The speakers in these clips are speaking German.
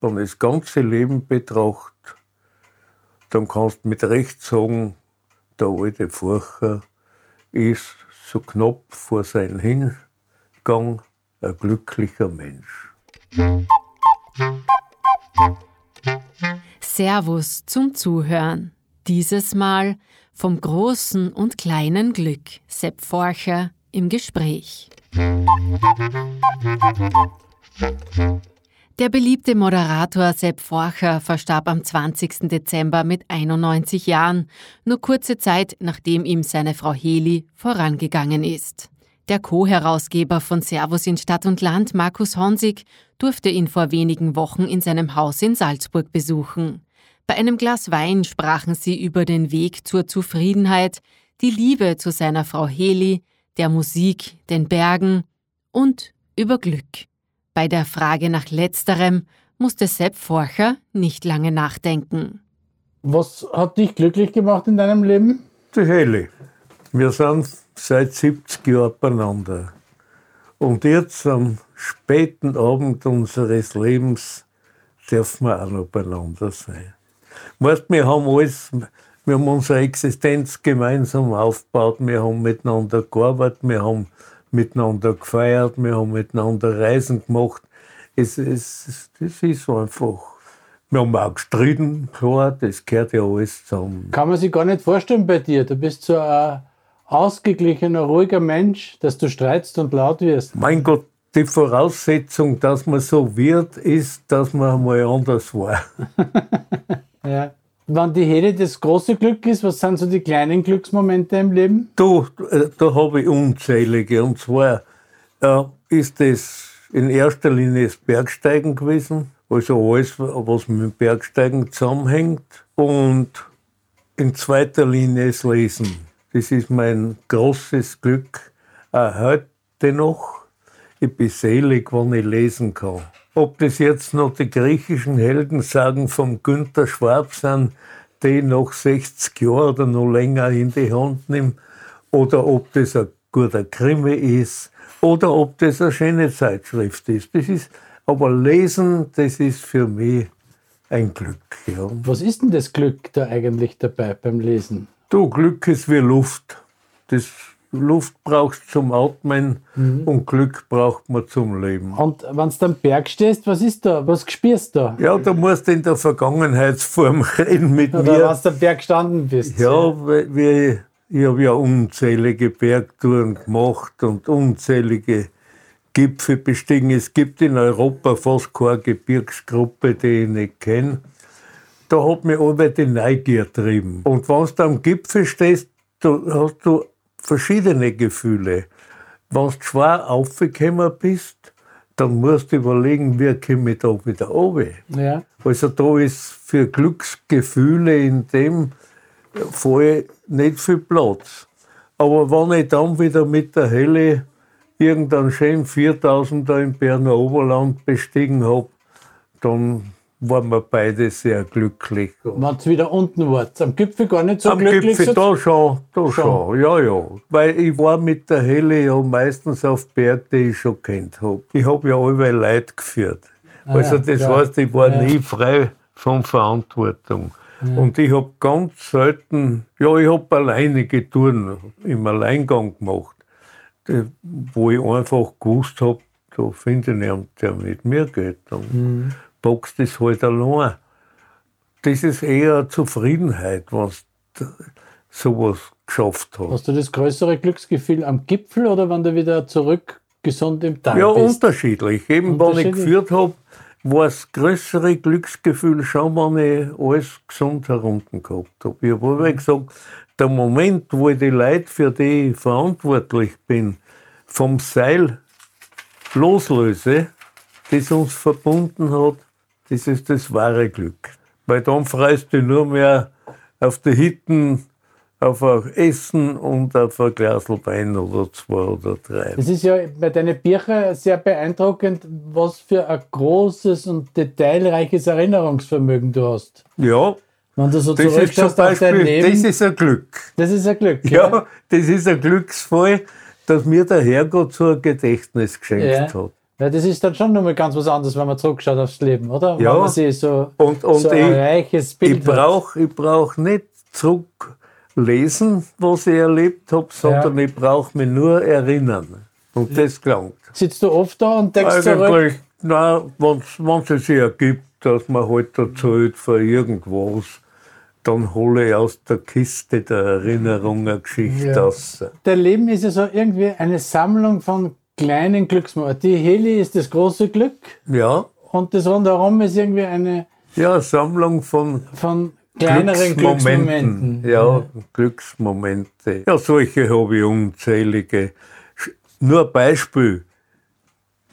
wenn du das ganze Leben betracht, dann kannst du mit Recht sagen, der alte Furcher ist so knapp vor seinem Hingang ein glücklicher Mensch. Servus zum Zuhören. Dieses Mal vom großen und kleinen Glück Sepp Forcher im Gespräch. Der beliebte Moderator Sepp Forcher verstarb am 20. Dezember mit 91 Jahren, nur kurze Zeit nachdem ihm seine Frau Heli vorangegangen ist. Der Co-Herausgeber von Servus in Stadt und Land, Markus Honsig, durfte ihn vor wenigen Wochen in seinem Haus in Salzburg besuchen. Bei einem Glas Wein sprachen sie über den Weg zur Zufriedenheit, die Liebe zu seiner Frau Heli, der Musik, den Bergen und über Glück. Bei der Frage nach letzterem musste Sepp Forcher nicht lange nachdenken. Was hat dich glücklich gemacht in deinem Leben? Die Heli. Wir sind seit 70 Jahren beieinander. Und jetzt am späten Abend unseres Lebens dürfen wir auch noch beieinander sein. Weißt, wir haben alles, wir haben unsere Existenz gemeinsam aufgebaut, wir haben miteinander gearbeitet, wir haben miteinander gefeiert, wir haben miteinander Reisen gemacht. Es, es, das ist einfach. Wir haben auch gestritten, klar, das gehört ja alles zusammen. Kann man sich gar nicht vorstellen bei dir. Du bist so ein ausgeglichener, ruhiger Mensch, dass du streitst und laut wirst. Mein Gott, die Voraussetzung, dass man so wird, ist, dass man mal anders war. ja. Wenn die Hede das große Glück ist, was sind so die kleinen Glücksmomente im Leben? Du, äh, da habe ich unzählige. Und zwar äh, ist das in erster Linie das Bergsteigen gewesen. Also alles, was mit dem Bergsteigen zusammenhängt. Und in zweiter Linie das Lesen. Das ist mein großes Glück. Auch heute noch. Ich bin selig, wenn ich lesen kann. Ob das jetzt noch die griechischen Heldensagen vom Günter Schwab sind, die noch 60 Jahre oder noch länger in die Hand nimmt, oder ob das ein guter Krimi ist, oder ob das eine schöne Zeitschrift ist. Das ist aber Lesen, das ist für mich ein Glück. Ja. Was ist denn das Glück da eigentlich dabei beim Lesen? Du, Glück ist wie Luft. Das Luft brauchst du zum Atmen mhm. und Glück braucht man zum Leben. Und wenn du am Berg stehst, was ist da? Was spürst du da? Ja, du musst in der Vergangenheitsform reden mit Oder mir. Oder wenn du am Berg gestanden bist. Ja, ja. Wie, ich habe ja unzählige Bergtouren gemacht und unzählige Gipfel bestiegen. Es gibt in Europa fast keine Gebirgsgruppe, die ich nicht kenne. Da hat mich aber die Neugier getrieben. Und wenn du am Gipfel stehst, da hast du verschiedene Gefühle. Wenn du schwer aufgekommen bist, dann musst du überlegen, wie komme ich da wieder runter. Ja. Also da ist für Glücksgefühle in dem Fall nicht viel Platz. Aber wenn ich dann wieder mit der Helle irgendeinen schönen 4000er im Berner Oberland bestiegen habe, dann waren wir beide sehr glücklich. Wenn ihr wieder unten wart, am Gipfel gar nicht so am glücklich? Am Gipfel, da schon, da schon. ja, ja. Weil ich war mit der Helle ja meistens auf Berg, die ich schon kennt habe. Ich habe ja alle Leute geführt. Ah, also ja, das ja. heißt, ich war ja. nie frei von Verantwortung. Und ich habe ganz selten, ja, ich habe alleinige Touren im Alleingang gemacht, wo ich einfach gewusst habe, da finde ich niemanden, der mit mir geht. Mhm boxt es halt allein. Das ist eher eine Zufriedenheit, was sowas geschafft hat. Hast du das größere Glücksgefühl am Gipfel oder wenn du wieder zurück gesund im Tal ja, bist? Ja, unterschiedlich. Eben, wenn ich geführt habe, war das größere Glücksgefühl schon, wenn ich alles gesund herunten gehabt habe. Ich habe mhm. gesagt, der Moment, wo ich die Leute, für die ich verantwortlich bin, vom Seil loslöse, das uns verbunden hat, das ist das wahre Glück. Weil dann freust du nur mehr auf die Hitten, auf ein Essen und auf ein Glas Wein oder zwei oder drei. Es ist ja bei deinen Büchern sehr beeindruckend, was für ein großes und detailreiches Erinnerungsvermögen du hast. Ja. Wenn du so das ist zum Beispiel, Leben, das ist ein Glück. Das ist ein Glück. Ja, ja das ist ein Glücksfall, dass mir der Herrgott so ein Gedächtnis geschenkt ja. hat. Ja, das ist dann schon nochmal ganz was anderes, wenn man zurückschaut aufs Leben, oder? Ja. Wenn man sich so, Und, und so ein reiches ich, Bild ich brauche brauch nicht zurücklesen, was ich erlebt habe, sondern ich brauche mich nur erinnern. Und das gelangt. Sitzt du oft da und denkst zurück? Eigentlich, nein, wenn es sich ergibt, dass man halt erzählt von irgendwas, dann hole ich aus der Kiste der Erinnerung eine Geschichte Ja. raus. Dein Leben ist ja so irgendwie eine Sammlung von kleinen Glücksmomenten. Die Heli ist das große Glück Ja, und das rundherum ist irgendwie eine ja, Sammlung von von kleineren Glücksmomenten. Ja, Glücksmomente. Ja, solche habe ich unzählige. Nur ein Beispiel.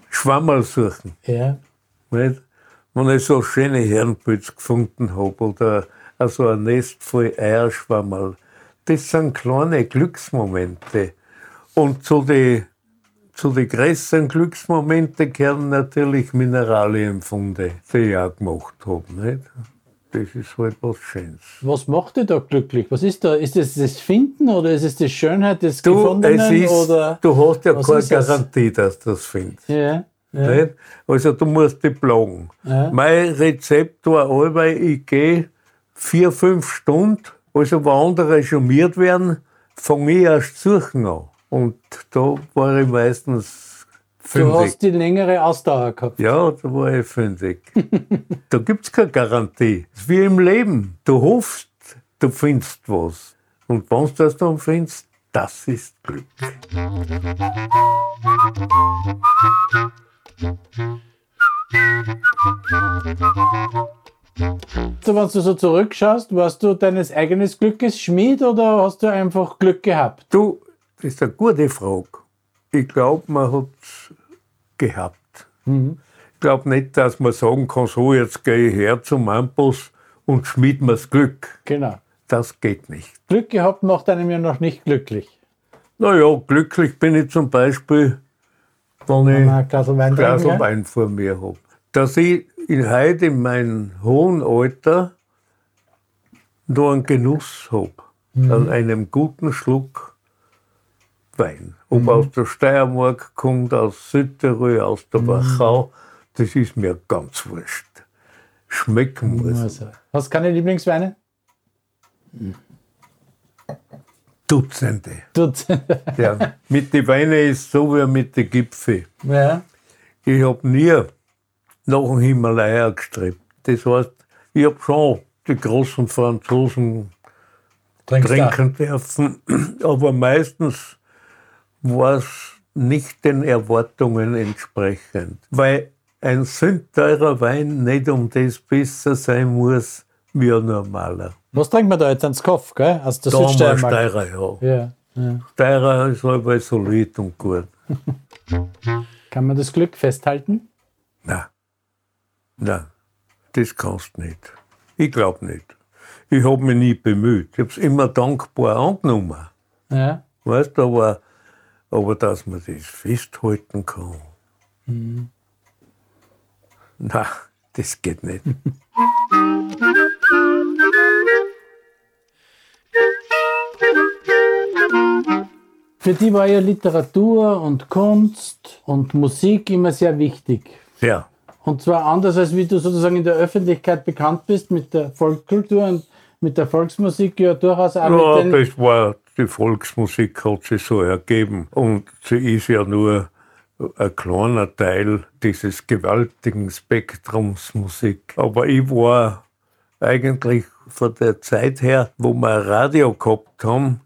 Schwammerl suchen. Ja. Nicht? Wenn ich so schöne Herrenpilz gefunden habe oder also ein Nest voll Eierschwammerl, das sind kleine Glücksmomente. Und zu den zu die größeren Glücksmomente gehören natürlich Mineralienfunde, die ich auch gemacht habe. Nicht? Das ist halt was Schönes. Was macht dich da glücklich? Was ist da? Ist das das Finden oder ist es die Schönheit des Du, Gefundenen? es ist, oder? du hast ja keine ist das? Garantie, dass du das findest. Ja. ja. Also du musst dich plagen. Ja. Mein Rezept war allweil, ich gehe vier, fünf Stunden, also wo andere charmiert werden, fange ich erst suchen an. Und da war ich meistens Du fündig. hast die längere Ausdauer gehabt. Ja, da war ich fündig. da gibt es keine Garantie. Es ist wie im Leben. Du hoffst, du findest was. Und wenn du das dann findest, das ist Glück. So, wenn du so zurückschaust, warst du deines eigenen Glückes Schmied oder hast du einfach Glück gehabt? Du, das ist eine gute Frage. Ich glaube, man hat es gehabt. Ich glaube nicht, dass man sagen kann, so, jetzt gehe ich her zum Amboss und schmied mir's Glück. Genau. Das geht nicht. Glück gehabt macht einem ja noch nicht glücklich. Naja, glücklich bin ich zum Beispiel, wenn Wenn ich ein Glas Wein ein Glas? Wein vor mir habe. Dass ich in heute in meinem hohen Alter noch einen Genuss habe an einem guten Schluck Wein. Ob aus der Steiermark kommt, aus Südtirol, aus der Wachau, das ist mir ganz wurscht. Schmecken muss. Also, hast du keine Lieblingsweine? Dutzende. Dutzend. Ja. mit den Weinen ist so wie mit den Gipfeln. ja. Ich habe nie nach dem Himalaya gestrebt. Das heißt, ich habe schon die großen Franzosen Trinkst trinken dürfen, aber meistens war es nicht den Erwartungen entsprechend. Weil ein sündteurer Wein nicht um das besser sein muss wie ein normaler. Was trinkt man da jetzt? Ans Kopf, gell? Aus der Da Südsteiermark. Steirer, ja. Ja, ja. Steirer ist aber solid und gut. Kann man das Glück festhalten? Nein. Nein, das kannst du nicht. Ich glaube nicht. Ich habe mich nie bemüht. Ich habe es immer dankbar angenommen. Ja. Weißt du, aber, aber dass man das festhalten kann. Nein, das geht nicht. Für die war ja Literatur und Kunst und Musik immer sehr wichtig. Ja, Und zwar anders, als wie du sozusagen in der Öffentlichkeit bekannt bist mit der Volkskultur und mit der Volksmusik ja durchaus auch ja mit den... das war, die Volksmusik hat sich so ergeben. Und sie ist ja nur ein kleiner Teil dieses gewaltigen Spektrums Musik. Aber ich war eigentlich von der Zeit her, wo wir Radio gehabt haben,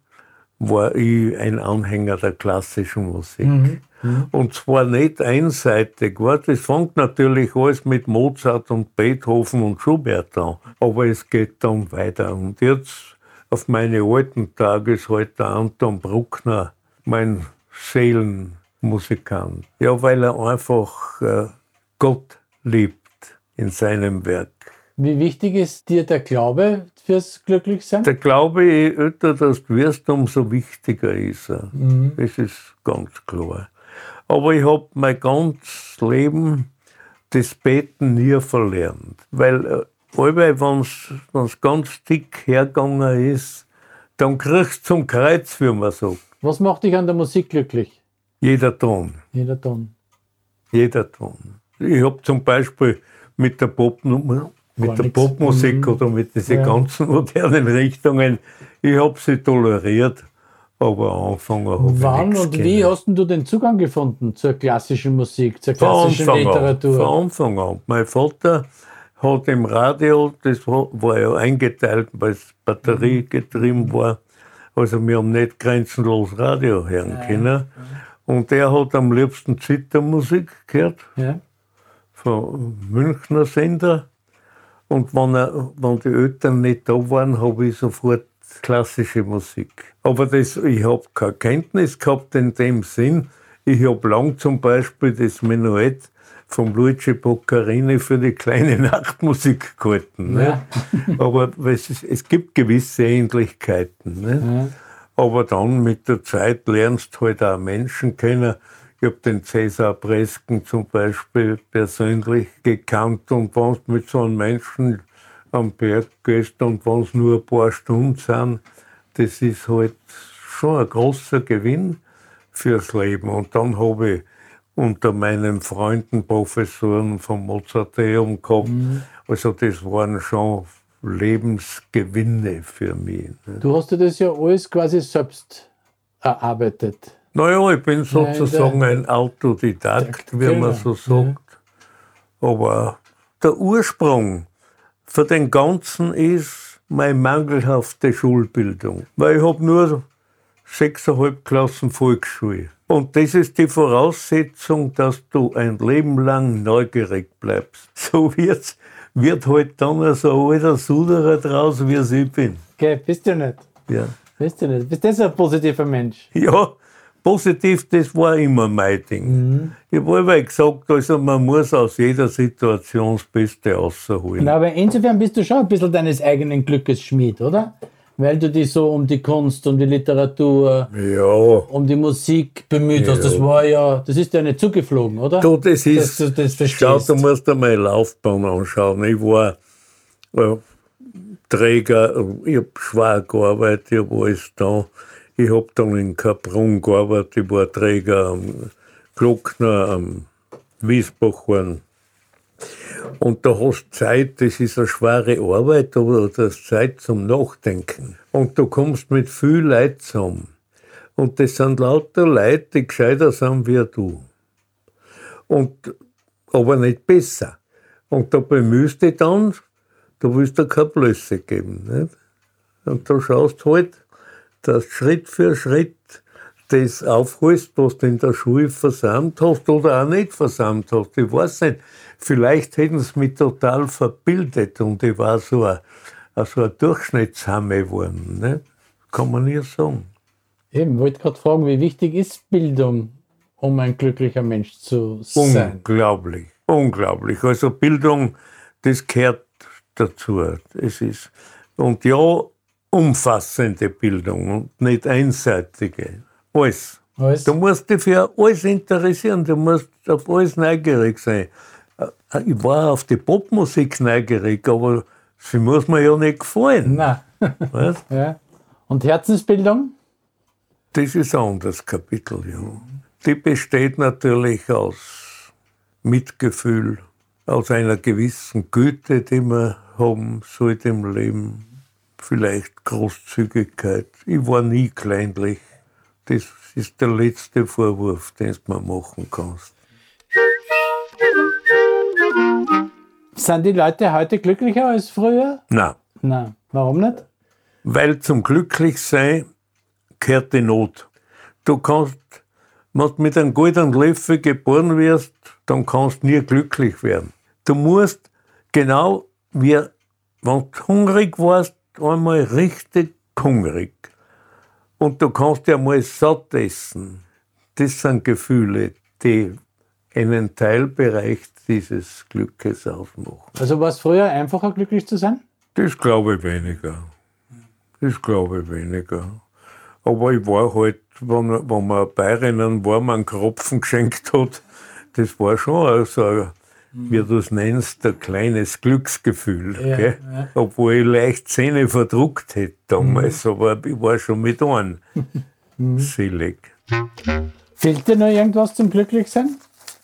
war ich ein Anhänger der klassischen Musik. Und zwar nicht einseitig. Weißt, Es fängt natürlich alles mit Mozart und Beethoven und Schubert an, aber es geht dann weiter. Und jetzt, auf meine alten Tage, ist halt der Anton Bruckner mein Seelenmusikant. Ja, weil er einfach äh, Gott liebt in seinem Werk. Wie wichtig ist dir der Glaube fürs Glücklichsein? Der Glaube, je älter das du wirst, umso wichtiger ist er. Das ist ganz klar. Aber ich habe mein ganzes Leben das Beten nie verlernt. Weil, äh, wenn es ganz dick hergegangen ist, dann kriegst du zum Kreuz, wie man sagt. Was macht dich an der Musik glücklich? Jeder Ton. Jeder Ton. Jeder Ton. Ich habe zum Beispiel mit der Popnummer mit der Popmusik mhm. oder mit diesen ja. ganzen modernen Richtungen. Ich habe sie toleriert, aber Anfang habe Wann und kennen. wie hast du den Zugang gefunden zur klassischen Musik, zur klassischen von Literatur? An, von Anfang an. Mein Vater hat im Radio, das war ja eingeteilt, weil es batteriegetrieben mhm. war, also wir haben nicht grenzenlos Radio hören ja. können. Und der hat am liebsten Zittermusik gehört, ja. von Münchner Sender. Und wenn, er, wenn die Eltern nicht da waren, habe ich sofort klassische Musik. Aber das, ich habe keine Kenntnis gehabt in dem Sinn. Ich habe lang zum Beispiel das Menuett vom Luigi Boccarini für die kleine Nachtmusik gehalten. Ne? Ja. Aber es, es, gibt gewisse Ähnlichkeiten. Ne? Ja. Aber dann mit der Zeit lernst du halt auch Menschen kennen, ich habe den Cäsar Presken zum Beispiel persönlich gekannt und wenn du mit so einem Menschen am Berg gehst und wenn es nur ein paar Stunden sind, das ist halt schon ein großer Gewinn fürs Leben. Und dann habe ich unter meinen Freunden Professoren vom Mozarteum gehabt. Mhm. Also das waren schon Lebensgewinne für mich. Ne? Du hast dir das ja alles quasi selbst erarbeitet. Naja, ich bin sozusagen ein Autodidakt, wie man so sagt. Aber der Ursprung für den Ganzen ist meine mangelhafte Schulbildung. Weil ich habe nur sechseinhalb Klassen Volksschule. Und das ist die Voraussetzung, dass du ein Leben lang neugierig bleibst. So wird's, wird halt dann so ein alter Suderer draus, wie ich bin. Okay, bist du nicht? Ja. Bist du nicht? Bist du ein positiver Mensch? Ja, positiv, das war immer mein Ding. Mhm. Ich habe immer gesagt, also man muss aus jeder Situation das Beste rausholen. Na, aber insofern bist du schon ein bisschen deines eigenen Glückes Schmied, oder? Weil du dich so um die Kunst, um die Literatur, ja. um die Musik bemüht ja. hast. Das war ja, das ist ja nicht zugeflogen, oder? Du, das ist, Dass du das verstehst. schau, du musst dir meine Laufbahn anschauen. Ich war äh, Träger, ich habe schwer gearbeitet, ich habe alles da ich habe dann in Kaprun gearbeitet, ich war Träger am Glockner, am Wiesbachhorn. Und da hast du Zeit, das ist eine schwere Arbeit, aber du hast Zeit zum Nachdenken. Und du kommst mit viel Leid zusammen. Und das sind lauter Leute, die gescheiter sind wie du. Und, aber nicht besser. Und da bemühst du dann, du willst dir keine Blöße geben. Nicht? Und da schaust halt, dass Schritt für Schritt das aufholst, was du in der Schule versammelt hast oder auch nicht versammelt hast. Ich weiß nicht. Vielleicht hätten sie mich total verbildet und ich war so ein, so ein Durchschnittshamme geworden. Ne? Kann man nicht sagen. Eben, ich wollte gerade fragen, wie wichtig ist Bildung, um ein glücklicher Mensch zu sein? Unglaublich, unglaublich. Also Bildung, das gehört dazu. Es ist, und ja, umfassende Bildung und nicht einseitige. Alles. alles. Du musst dich für alles interessieren, du musst auf alles neugierig sein. Äh, ich war auf die Popmusik neugierig, aber sie muss mir ja nicht gefallen. Nein. Weißt? ja. Und Herzensbildung? Das ist ein anderes Kapitel, ja. Die besteht natürlich aus Mitgefühl, aus einer gewissen Güte, die man haben sollte im Leben vielleicht Großzügigkeit. Ich war nie kleinlich. Das ist der letzte Vorwurf, den du mir machen kannst. Sind die Leute heute glücklicher als früher? Nein. Nein. Warum nicht? Weil zum Glücklichsein gehört die Not. Du kannst, wenn du mit einem goldenen Löffel geboren wirst, dann kannst du nie glücklich werden. Du musst genau wie, wenn du hungrig warst, einmal richtig hungrig. Und du kannst ja mal satt essen. Das sind Gefühle, die einen Teilbereich dieses Glückes ausmachen. Also war es früher einfacher, glücklich zu sein? Das glaube ich weniger. Das glaube ich weniger. Aber ich war halt, wenn, wenn man Bayerinnen warmen Kropfen geschenkt hat, das war schon also wie du es nennst, ein kleines Glücksgefühl. Ja, ja. Obwohl ich leicht Zähne verdruckt hätte damals, mhm. aber ich war schon mit einem mhm. selig. Fehlt dir noch irgendwas zum Glücklichsein?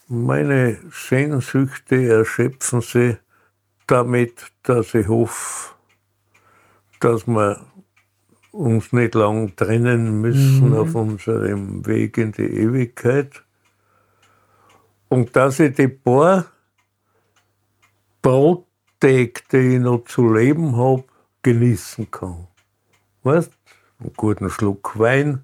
Meine Sehnsüchte erschöpfen sie damit, dass ich hoffe, dass wir uns nicht lang trennen müssen mhm. auf unserem Weg in die Ewigkeit. Und dass ich die paar Brottage, die ich noch zu leben habe, genießen kann. Weißt Einen guten Schluck Wein,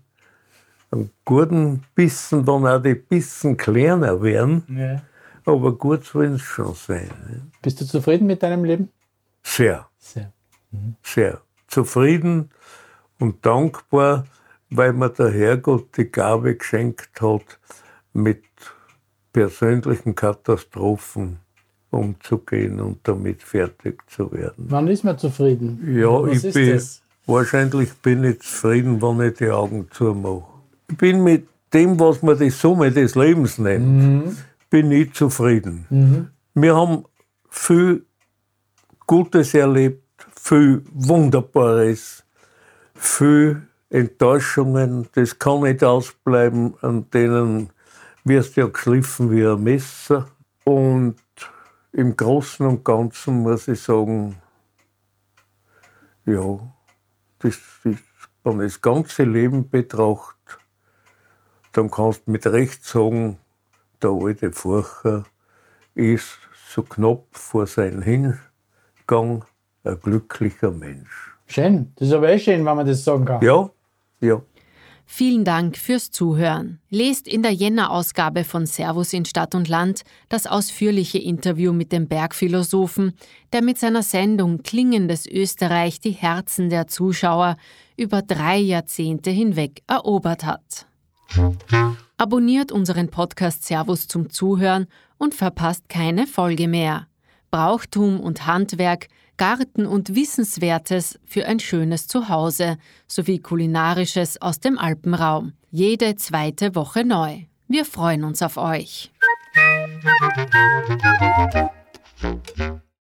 einen guten Bissen, dann auch die Bissen kleiner werden. Ja. Aber gut soll es schon sein. Ne? Bist du zufrieden mit deinem Leben? Sehr. Sehr. Mhm. Sehr. Zufrieden und dankbar, weil mir der Herrgott die Gabe geschenkt hat, mit persönlichen Katastrophen umzugehen und damit fertig zu werden. Wann ist man zufrieden? Ja, Was ich bin, das? wahrscheinlich bin ich zufrieden, wenn ich die Augen zumache. Ich bin mit dem, was man die Summe des Lebens nennt, mhm. bin ich zufrieden. Mhm. Wir haben viel Gutes erlebt, viel Wunderbares, viel Enttäuschungen, das kann nicht ausbleiben, an denen wirst du ja geschliffen wie ein Messer. Und im Großen und Ganzen muss ich sagen, ja, das ist, wenn man das ganze Leben betrachtet, dann kannst du mit Recht sagen, der alte Furcher ist so knapp vor seinem Hingang ein glücklicher Mensch. Schön, das ist aber eh schön, wenn man das sagen kann. Ja, ja. Vielen Dank fürs Zuhören. Lest in der Jänner-Ausgabe von Servus in Stadt und Land das ausführliche Interview mit dem Bergphilosophen, der mit seiner Sendung Klingendes Österreich die Herzen der Zuschauer über drei Jahrzehnte hinweg erobert hat. Abonniert unseren Podcast Servus zum Zuhören und verpasst keine Folge mehr. Brauchtum und Handwerk – Garten und Wissenswertes für ein schönes Zuhause sowie Kulinarisches aus dem Alpenraum. Jede zweite Woche neu. Wir freuen uns auf euch.